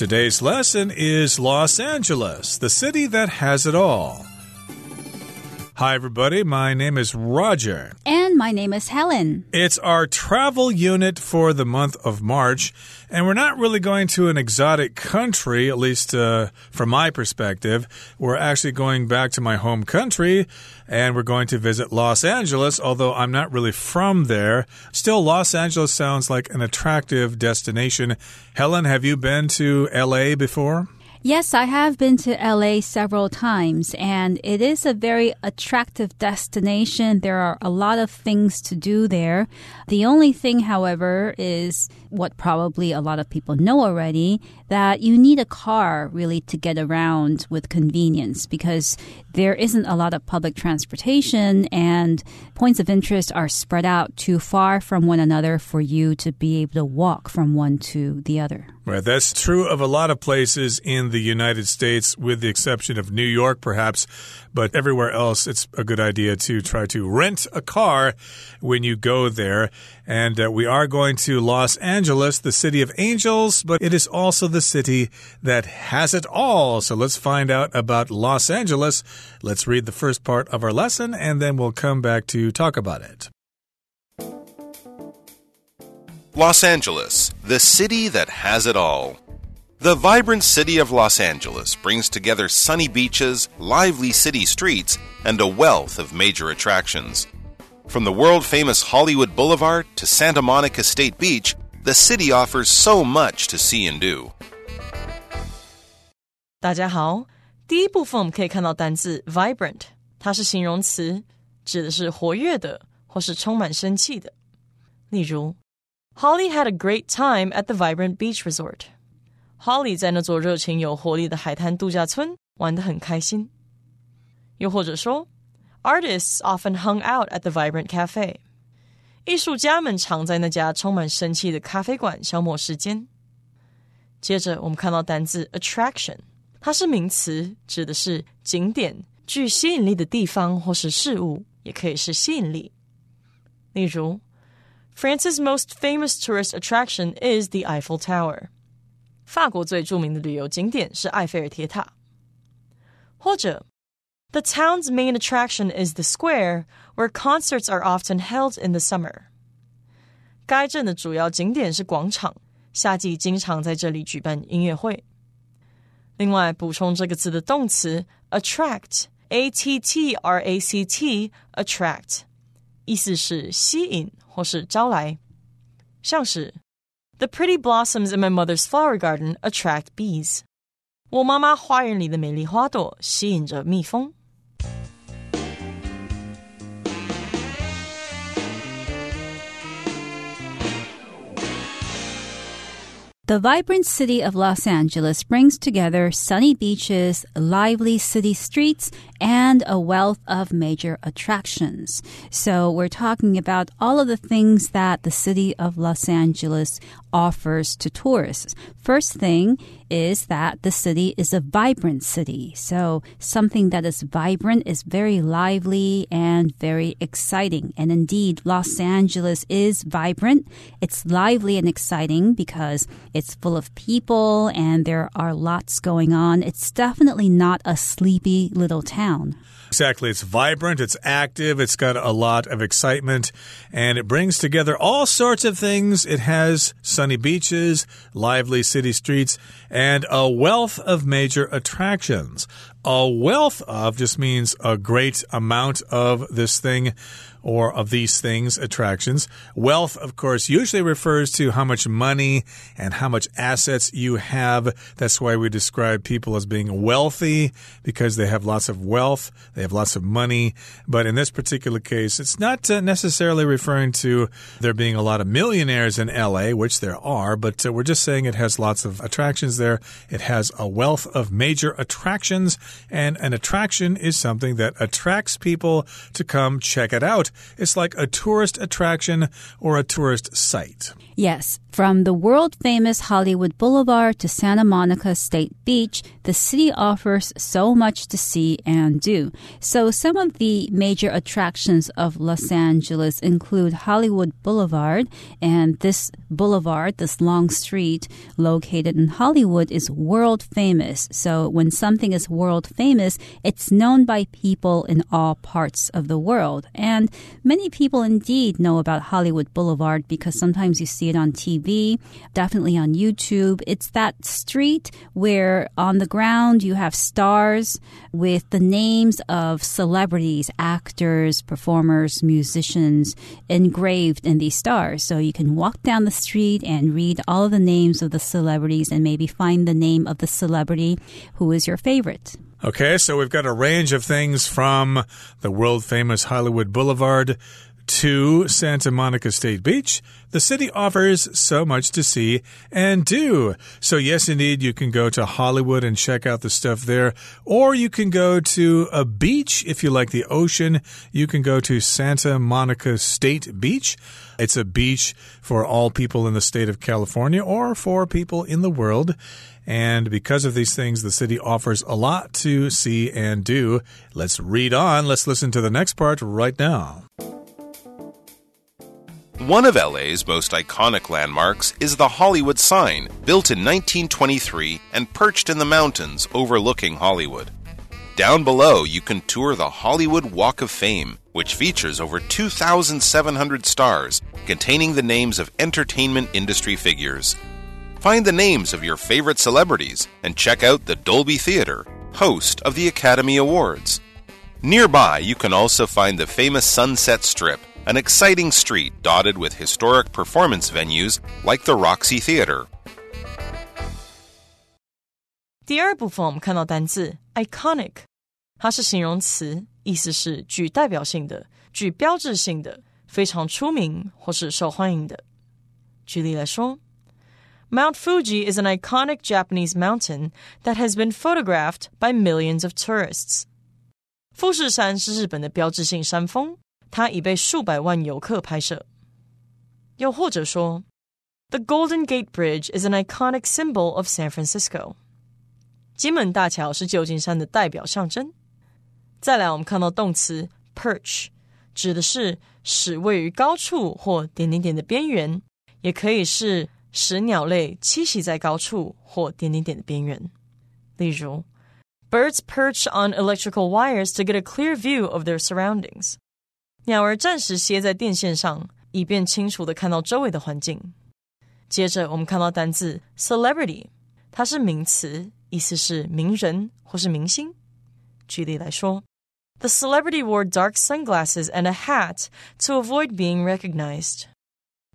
Today's lesson is Los Angeles, the city that has it all. Hi, everybody. My name is Roger. And my name is Helen. It's our travel unit for the month of March. And we're not really going to an exotic country, at least uh, from my perspective. We're actually going back to my home country and we're going to visit Los Angeles, although I'm not really from there. Still, Los Angeles sounds like an attractive destination. Helen, have you been to LA before? Yes, I have been to LA several times, and it is a very attractive destination. There are a lot of things to do there. The only thing, however, is what probably a lot of people know already that you need a car really to get around with convenience because there isn't a lot of public transportation and points of interest are spread out too far from one another for you to be able to walk from one to the other. Right, that's true of a lot of places in the United States, with the exception of New York, perhaps. But everywhere else, it's a good idea to try to rent a car when you go there. And uh, we are going to Los Angeles, the city of angels, but it is also the city that has it all. So let's find out about Los Angeles. Let's read the first part of our lesson, and then we'll come back to talk about it. Los Angeles, the city that has it all. The vibrant city of Los Angeles brings together sunny beaches, lively city streets, and a wealth of major attractions. From the world famous Hollywood Boulevard to Santa Monica State Beach, the city offers so much to see and do. 大家好，第一部分我们可以看到单字 vibrant，它是形容词，指的是活跃的或是充满生气的。例如 Holly had a great time at the vibrant beach resort. Holly 在那座热情有活力的海滩度假村玩得很开心。又或者说，Artists often hung out at the vibrant cafe. 艺术家们常在那家充满生气的咖啡馆消磨时间。接着，我们看到单字 attraction，它是名词，指的是景点、具吸引力的地方或是事物，也可以是吸引力。例如 France's most famous tourist attraction is the Eiffel Tower. 法国最著名的旅游景点是埃菲尔铁塔。或者，The town's main attraction is the square, where concerts are often held in the summer. 该镇的主要景点是广场，夏季经常在这里举办音乐会。另外，补充这个字的动词 attract，a t t r a c t，attract，意思是吸引。或是招来，像是 The pretty blossoms in my mother's flower garden attract bees。我妈妈花园里的美丽花朵吸引着蜜蜂。 The vibrant city of Los Angeles brings together sunny beaches, lively city streets, and a wealth of major attractions. So we're talking about all of the things that the city of Los Angeles offers to tourists. First thing is that the city is a vibrant city. So something that is vibrant is very lively and very exciting. And indeed, Los Angeles is vibrant. It's lively and exciting because it's full of people and there are lots going on. It's definitely not a sleepy little town. Exactly. It's vibrant, it's active, it's got a lot of excitement, and it brings together all sorts of things. It has sunny beaches, lively city streets, and a wealth of major attractions. A wealth of just means a great amount of this thing or of these things, attractions. Wealth, of course, usually refers to how much money and how much assets you have. That's why we describe people as being wealthy because they have lots of wealth, they have lots of money. But in this particular case, it's not uh, necessarily referring to there being a lot of millionaires in LA, which there are, but uh, we're just saying it has lots of attractions there. It has a wealth of major attractions, and an attraction is something that attracts people to come check it out. It's like a tourist attraction or a tourist site. Yes, from the world famous Hollywood Boulevard to Santa Monica State Beach, the city offers so much to see and do. So, some of the major attractions of Los Angeles include Hollywood Boulevard, and this boulevard, this long street located in Hollywood, is world famous. So, when something is world famous, it's known by people in all parts of the world. And many people indeed know about Hollywood Boulevard because sometimes you see it on TV definitely on YouTube. It's that street where on the ground you have stars with the names of celebrities, actors, performers, musicians engraved in these stars. So you can walk down the street and read all the names of the celebrities and maybe find the name of the celebrity who is your favorite. Okay, so we've got a range of things from the world famous Hollywood Boulevard to Santa Monica State Beach, the city offers so much to see and do. So, yes, indeed, you can go to Hollywood and check out the stuff there, or you can go to a beach if you like the ocean. You can go to Santa Monica State Beach. It's a beach for all people in the state of California or for people in the world. And because of these things, the city offers a lot to see and do. Let's read on. Let's listen to the next part right now. One of LA's most iconic landmarks is the Hollywood sign, built in 1923 and perched in the mountains overlooking Hollywood. Down below, you can tour the Hollywood Walk of Fame, which features over 2,700 stars containing the names of entertainment industry figures. Find the names of your favorite celebrities and check out the Dolby Theater, host of the Academy Awards. Nearby, you can also find the famous Sunset Strip an exciting street dotted with historic performance venues like the Roxy Theater. 第二部分我们看到单字 iconic，它是形容词，意思是具代表性的、具标志性的、非常出名或是受欢迎的。举例来说，Mount Fuji is an iconic Japanese mountain that has been photographed by millions of tourists。富士山是日本的标志性山峰， 它已被数百万游客拍摄。又或者说，The Golden Gate Bridge is an iconic symbol of San Francisco。金门大桥是旧金山的代表象征。再来，我们看到动词 perch，指的是使位于高处或点点点的边缘，也可以是使鸟类栖息在高处或点点点的边缘。例如，Birds perch on electrical wires to get a clear view of their surroundings。 鸟儿暂时歇在电线上，以便清楚的看到周围的环境。接着，我们看到单字 celebrity，它是名词，意思是名人或是明星。举例来说，The celebrity wore dark sunglasses and a hat to avoid being recognized。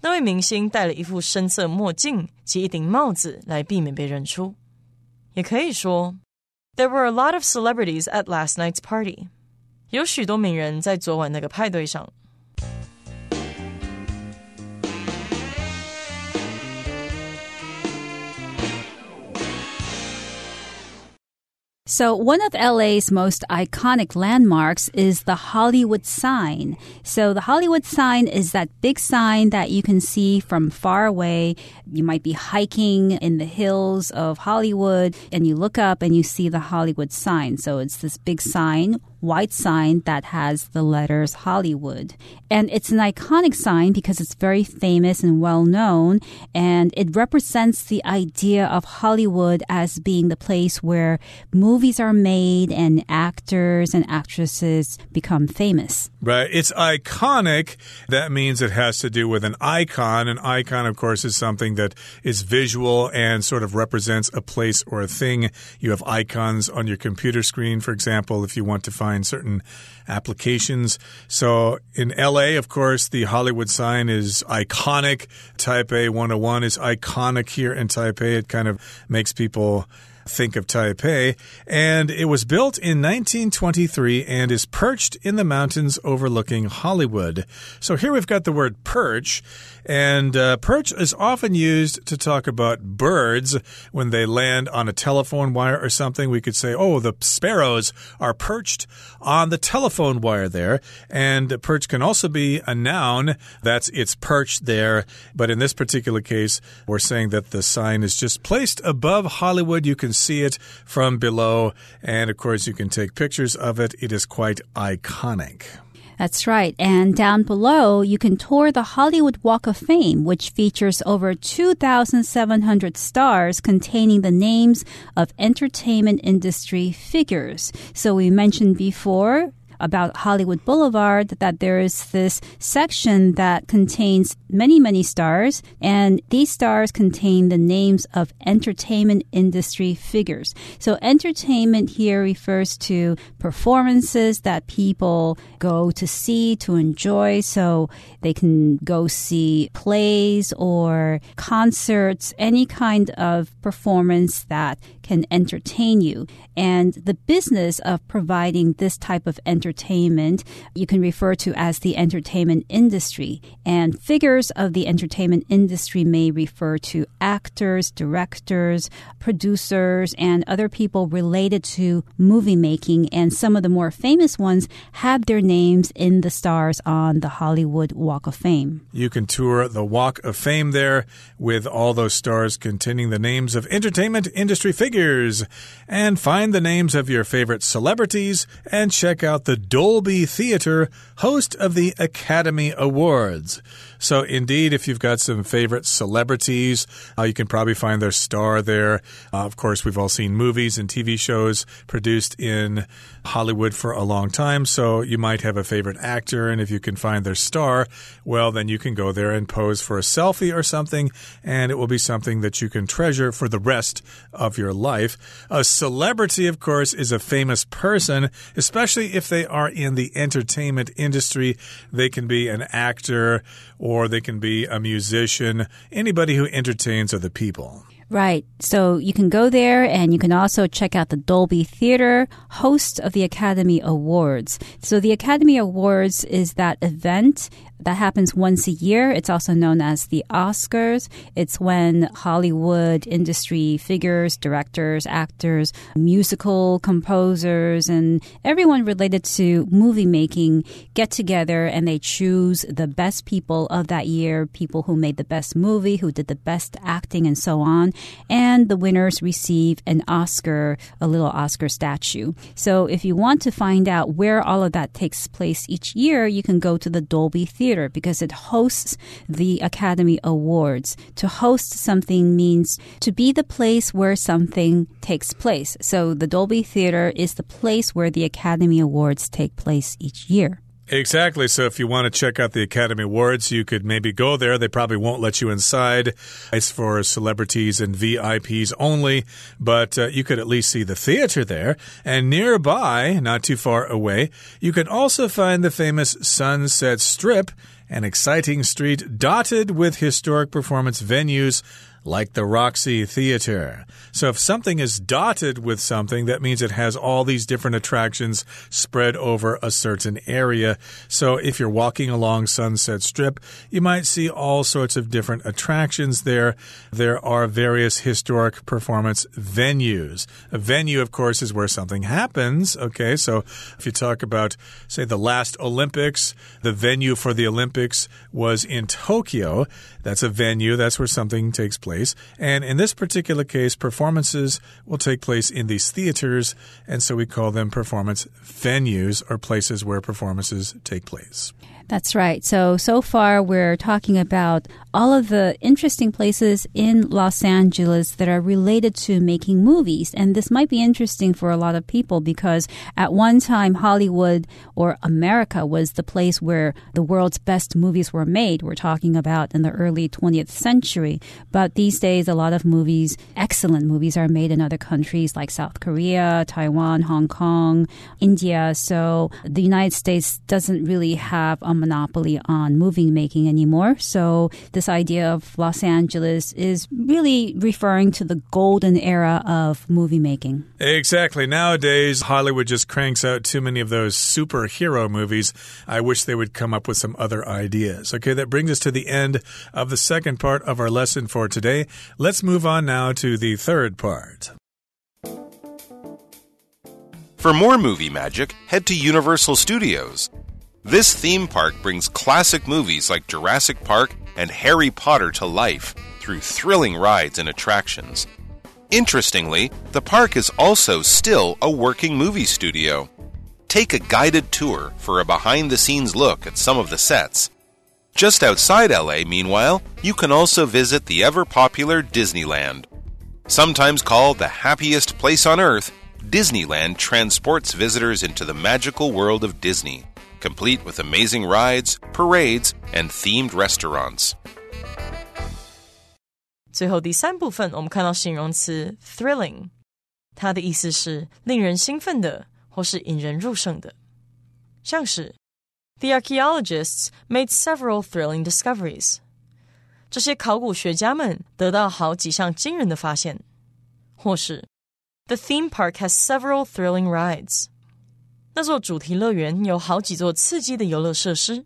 那位明星戴了一副深色墨镜及一顶帽子来避免被认出。也可以说，There were a lot of celebrities at last night's party。 有许多名人在昨晚那个派对上。So, one of LA's most iconic landmarks is the Hollywood sign. So, the Hollywood sign is that big sign that you can see from far away. You might be hiking in the hills of Hollywood and you look up and you see the Hollywood sign. So, it's this big sign white sign that has the letters Hollywood. And it's an iconic sign because it's very famous and well known, and it represents the idea of Hollywood as being the place where movies are made and actors and actresses become famous. Right. It's iconic. That means it has to do with an icon. An icon, of course, is something that is visual and sort of represents a place or a thing. You have icons on your computer screen, for example, if you want to find certain applications. So in LA, of course, the Hollywood sign is iconic. Taipei 101 is iconic here in Taipei. It kind of makes people think of Taipei. And it was built in 1923 and is perched in the mountains overlooking Hollywood. So here we've got the word perch. And uh, perch is often used to talk about birds when they land on a telephone wire or something. We could say, oh, the sparrows are perched on the telephone wire there. And perch can also be a noun. That's it's perched there. But in this particular case, we're saying that the sign is just placed above Hollywood. You can see it from below. And of course, you can take pictures of it. It is quite iconic. That's right. And down below, you can tour the Hollywood Walk of Fame, which features over 2,700 stars containing the names of entertainment industry figures. So we mentioned before about Hollywood Boulevard that there is this section that contains many, many stars, and these stars contain the names of entertainment industry figures. So, entertainment here refers to performances that people go to see, to enjoy. So, they can go see plays or concerts, any kind of performance that can entertain you. And the business of providing this type of entertainment you can refer to as the entertainment industry. And figures of the entertainment industry may refer to actors, directors, producers, and other people related to movie making. And some of the more famous ones have their names in the stars on the Hollywood Walk of Fame. You can tour the Walk of Fame there with all those stars containing the names of entertainment industry figures. And find the names of your favorite celebrities and check out the Dolby Theater, host of the Academy Awards. So, indeed, if you've got some favorite celebrities, uh, you can probably find their star there. Uh, of course, we've all seen movies and TV shows produced in Hollywood for a long time. So, you might have a favorite actor, and if you can find their star, well, then you can go there and pose for a selfie or something, and it will be something that you can treasure for the rest of your life. A celebrity, of course, is a famous person, especially if they are in the entertainment industry. They can be an actor or they can be a musician, anybody who entertains other people. Right. So you can go there and you can also check out the Dolby Theater, host of the Academy Awards. So the Academy Awards is that event that happens once a year. It's also known as the Oscars. It's when Hollywood industry figures, directors, actors, musical composers, and everyone related to movie making get together and they choose the best people of that year, people who made the best movie, who did the best acting, and so on. And the winners receive an Oscar, a little Oscar statue. So if you want to find out where all of that takes place each year, you can go to the Dolby Theater Theater because it hosts the Academy Awards. To host something means to be the place where something takes place. So the Dolby Theater is the place where the Academy Awards take place each year. Exactly. So if you want to check out the Academy Awards, you could maybe go there. They probably won't let you inside. It's for celebrities and VIPs only, but uh, you could at least see the theater there. And nearby, not too far away, you can also find the famous Sunset Strip, an exciting street dotted with historic performance venues like the Roxy Theater. So if something is dotted with something, that means it has all these different attractions spread over a certain area. So if you're walking along Sunset Strip, you might see all sorts of different attractions there. There are various historic performance venues. A venue, of course, is where something happens. Okay, so if you talk about, say, the last Olympics, the venue for the Olympics was in Tokyo. That's a venue, that's where something takes place place. And in this particular case, performances will take place in these theaters, and so we call them performance venues or places where performances take place. That's right. So, so far we're talking about all of the interesting places in Los Angeles that are related to making movies. And this might be interesting for a lot of people because at one time, Hollywood or America was the place where the world's best movies were made. We're talking about in the early 20th century. But these days, a lot of movies, excellent movies, are made in other countries like South Korea, Taiwan, Hong Kong, India. So the United States doesn't really have a monopoly on movie making anymore. So this idea of Los Angeles is really referring to the golden era of movie making. Exactly. Nowadays, Hollywood just cranks out too many of those superhero movies. I wish they would come up with some other ideas. Okay, that brings us to the end of the second part of our lesson for today. Let's move on now to the third part. For more movie magic, head to Universal Studios. This theme park brings classic movies like Jurassic Park and Harry Potter to life through thrilling rides and attractions. Interestingly, the park is also still a working movie studio. Take a guided tour for a behind the scenes look at some of the sets. Just outside LA, meanwhile, you can also visit the ever popular Disneyland. Sometimes called the happiest place on earth, Disneyland transports visitors into the magical world of Disney, complete with amazing rides, parades, and themed restaurants. 最后第三部分，我们看到形容词 thrilling，它的意思是令人兴奋的或是引人入胜的，像是 The archaeologists made several thrilling discoveries。这些考古学家们得到好几项惊人的发现，或是 The theme park has several thrilling rides。 那座主题乐园有好几座刺激的游乐设施。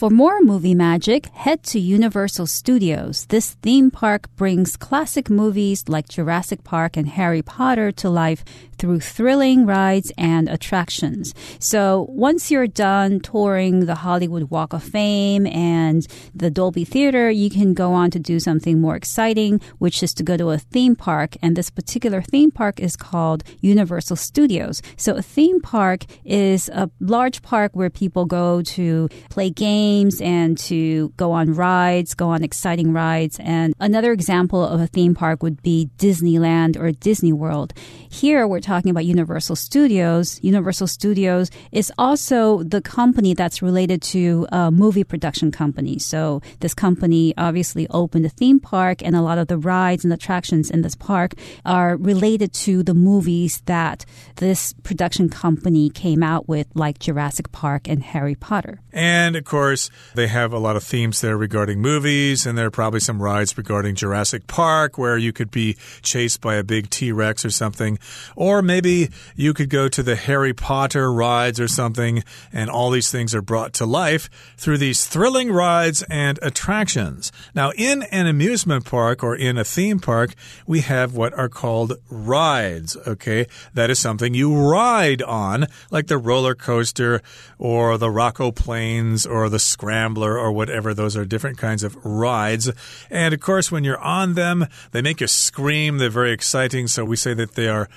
For more movie magic, head to Universal Studios. This theme park brings classic movies like Jurassic Park and Harry Potter to life through thrilling rides and attractions. So once you're done touring the Hollywood Walk of Fame and the Dolby Theater, you can go on to do something more exciting, which is to go to a theme park. And this particular theme park is called Universal Studios. So a theme park is a large park where people go to play games and to go on rides, go on exciting rides. And another example of a theme park would be Disneyland or Disney World. Here we're talking about Universal Studios. Universal Studios is also the company that's related to a movie production company. So this company obviously opened a theme park and a lot of the rides and attractions in this park are related to the movies that this production company came out with like Jurassic Park and Harry Potter. And of course, course, they have a lot of themes there regarding movies, and there are probably some rides regarding Jurassic Park where you could be chased by a big T Rex or something. Or maybe you could go to the Harry Potter rides or something, and all these things are brought to life through these thrilling rides and attractions. Now, in an amusement park or in a theme park, we have what are called rides, okay? That is something you ride on, like the roller coaster or the Rock-O-Planes or the scrambler or whatever. Those are different kinds of rides. And of course, when you're on them, they make you scream. They're very exciting. So we say that they are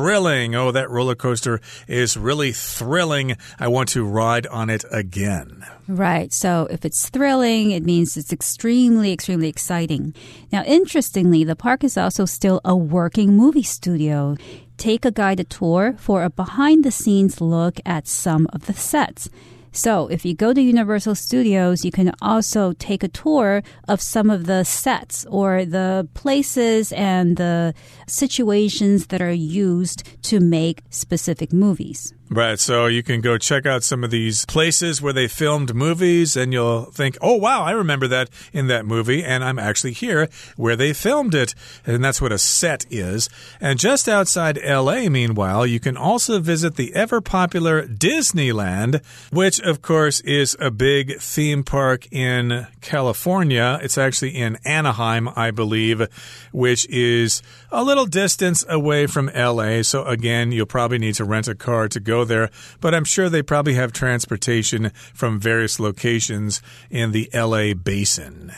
thrilling. Oh, that roller coaster is really thrilling. I want to ride on it again. Right. So if it's thrilling, it means it's extremely, extremely exciting. Now, interestingly, the park is also still a working movie studio take a guided tour for a behind the scenes look at some of the sets. So if you go to Universal Studios, you can also take a tour of some of the sets or the places and the situations that are used to make specific movies. Right. So you can go check out some of these places where they filmed movies and you'll think, oh, wow, I remember that in that movie. And I'm actually here where they filmed it. And that's what a set is. And just outside LA, meanwhile, you can also visit the ever popular Disneyland, which, of course, is a big theme park in California. It's actually in Anaheim, I believe, which is a little distance away from LA. So again, you'll probably need to rent a car to go there, but I'm sure they probably have transportation from various locations in the LA basin.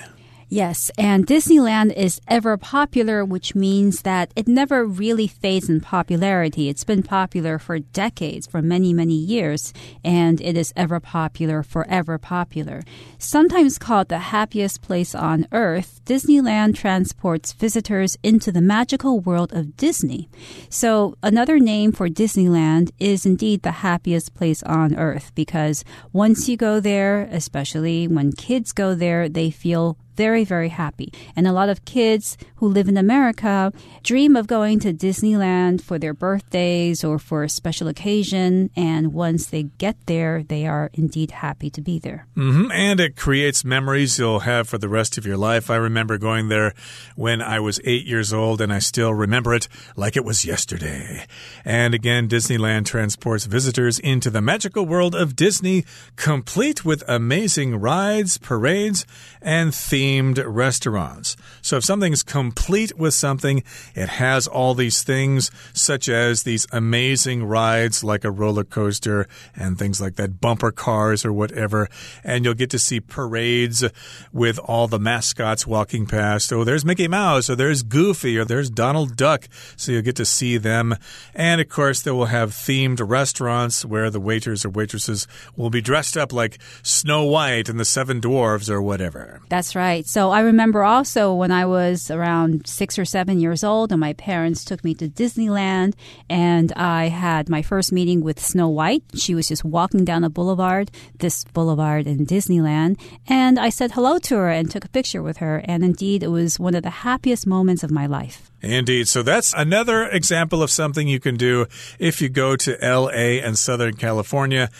Yes, and Disneyland is ever popular, which means that it never really fades in popularity. It's been popular for decades, for many, many years, and it is ever popular, forever popular. Sometimes called the happiest place on earth, Disneyland transports visitors into the magical world of Disney. So, another name for Disneyland is indeed the happiest place on earth because once you go there, especially when kids go there, they feel very, very happy. And a lot of kids who live in America dream of going to Disneyland for their birthdays or for a special occasion. And once they get there, they are indeed happy to be there. Mm -hmm. And it creates memories you'll have for the rest of your life. I remember going there when I was eight years old, and I still remember it like it was yesterday. And again, Disneyland transports visitors into the magical world of Disney, complete with amazing rides, parades, and themed restaurants. So if something's complete with something, it has all these things, such as these amazing rides like a roller coaster and things like that, bumper cars or whatever. And you'll get to see parades with all the mascots walking past. Oh, there's Mickey Mouse, or there's Goofy, or there's Donald Duck. So you'll get to see them. And of course, they will have themed restaurants where the waiters or waitresses will be dressed up like Snow White and the Seven Dwarves or whatever. That's right. So I remember also when I was around six or seven years old, and my parents took me to Disneyland, and I had my first meeting with Snow White. She was just walking down a boulevard, this boulevard in Disneyland, and I said hello to her and took a picture with her. And indeed, it was one of the happiest moments of my life. Indeed. So that's another example of something you can do if you go to LA and Southern California.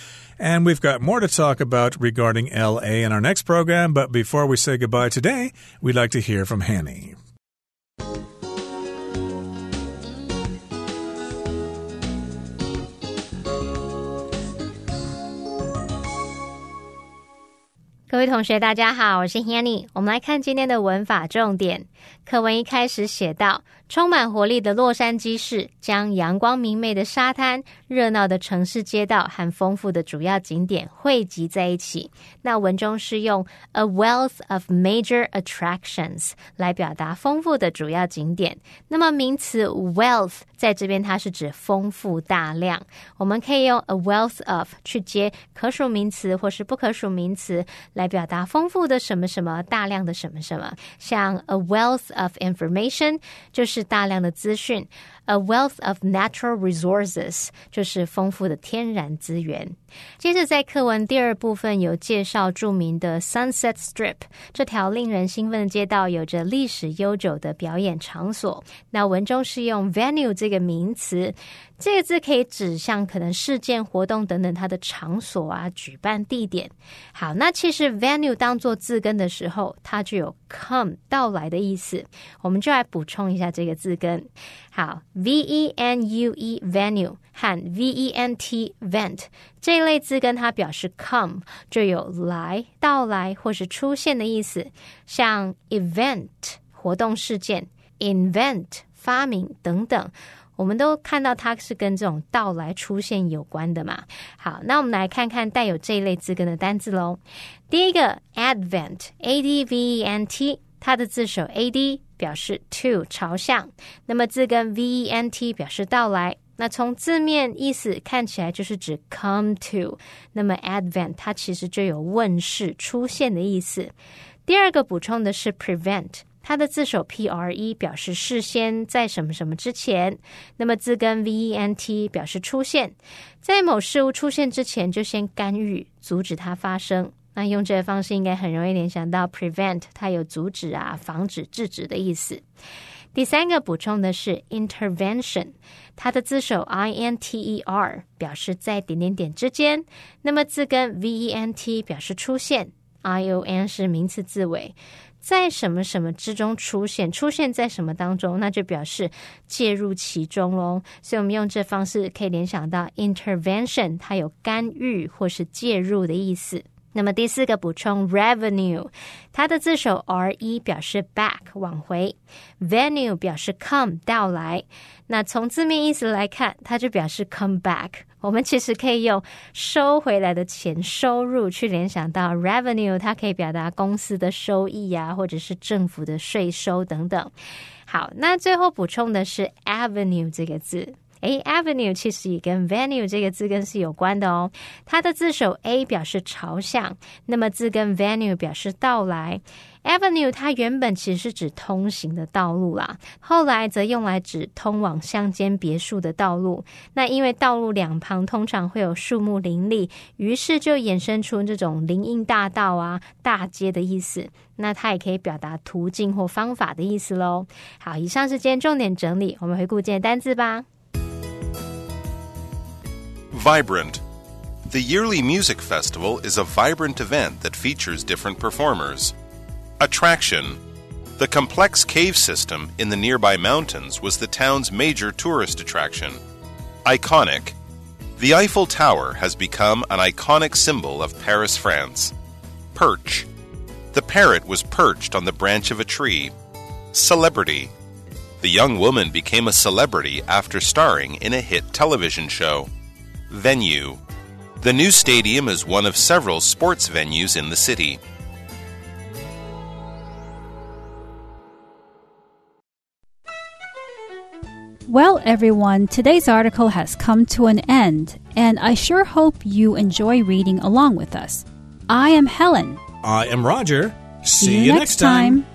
And we've got more to talk about regarding LA in our next program. But before we say goodbye today, we'd like to hear from Hanny. 各位同学，大家好，我是 Hanny。我们来看今天的文法重点。 课文一开始写到，充满活力的洛杉矶市将阳光明媚的沙滩、热闹的城市街道和丰富的主要景点汇集在一起。那文中是用 a wealth of major attractions 来表达丰富的主要景点。那么名词 wealth 在这边它是指丰富大量，我们可以用 a wealth of 去接可数名词或是不可数名词来表达丰富的什么什么、大量的什么什么，像 a wealth。Of information 就是大量的资讯，a wealth of natural resources 就是丰富的天然资源。接着在课文第二部分有介绍著名的 Sunset Strip 这条令人兴奋的街道，有着历史悠久的表演场所。那文中是用 venue 这个名词。这个字可以指向可能事件、活动等等它的场所啊、举办地点。好，那其实 venue 当做字根的时候，它就有 come 到来的意思。我们就来补充一下这个字根。好，v e n u e venue 和 v e n t vent 这一类字根，它表示 come 就有来、到来或是出现的意思。像 event 活动事件，invent 发明等等。我们都看到它是跟这种到来出现有关的嘛。好，那我们来看看带有这一类字根的单字喽。第一个 advent，a d v e n t，它的字首 a d 表示 to 朝向，那么字根 v e n t 表示到来。那从字面意思看起来就是指 come to，那么 advent 它其实就有问世、出现的意思。第二个补充的是 prevent。它的字首 p r e 表示事先在什么什么之前，那么字根 v e n t 表示出现在某事物出现之前就先干预阻止它发生。那用这个方式应该很容易联想到 prevent，它有阻止啊、防止、制止的意思。第三个补充的是 intervention，它的字首 i n t e r 表示在点点点之间，那么字根 v e n t 表示出现，i o n 是名词字尾。在什么什么之中出现，出现在什么当中，那就表示介入其中喽。所以，我们用这方式可以联想到 intervention，它有干预或是介入的意思。那么第四个补充 revenue，它的字首 r e 表示 back 往回，venue 表示 come 到来。那从字面意思来看，它就表示 come back。我们其实可以用收回来的钱收入去联想到 revenue，它可以表达公司的收益呀，或者是政府的税收等等。好，那最后补充的是 avenue 这个字。诶 a v e n u e 其实也跟 venue 这个字根是有关的哦。它的字首 A 表示朝向，那么字根 venue 表示到来。Avenue 它原本其实是指通行的道路啦，后来则用来指通往乡间别墅的道路。那因为道路两旁通常会有树木林立，于是就衍生出这种林荫大道啊、大街的意思。那它也可以表达途径或方法的意思喽。好，以上是今天重点整理，我们回顾今天单字吧。Vibrant. The yearly music festival is a vibrant event that features different performers. Attraction The complex cave system in the nearby mountains was the town's major tourist attraction. Iconic The Eiffel Tower has become an iconic symbol of Paris, France. Perch The parrot was perched on the branch of a tree. Celebrity The young woman became a celebrity after starring in a hit television show. Venue The new stadium is one of several sports venues in the city. Well, everyone, today's article has come to an end, and I sure hope you enjoy reading along with us. I am Helen. I am Roger. See, you, next time.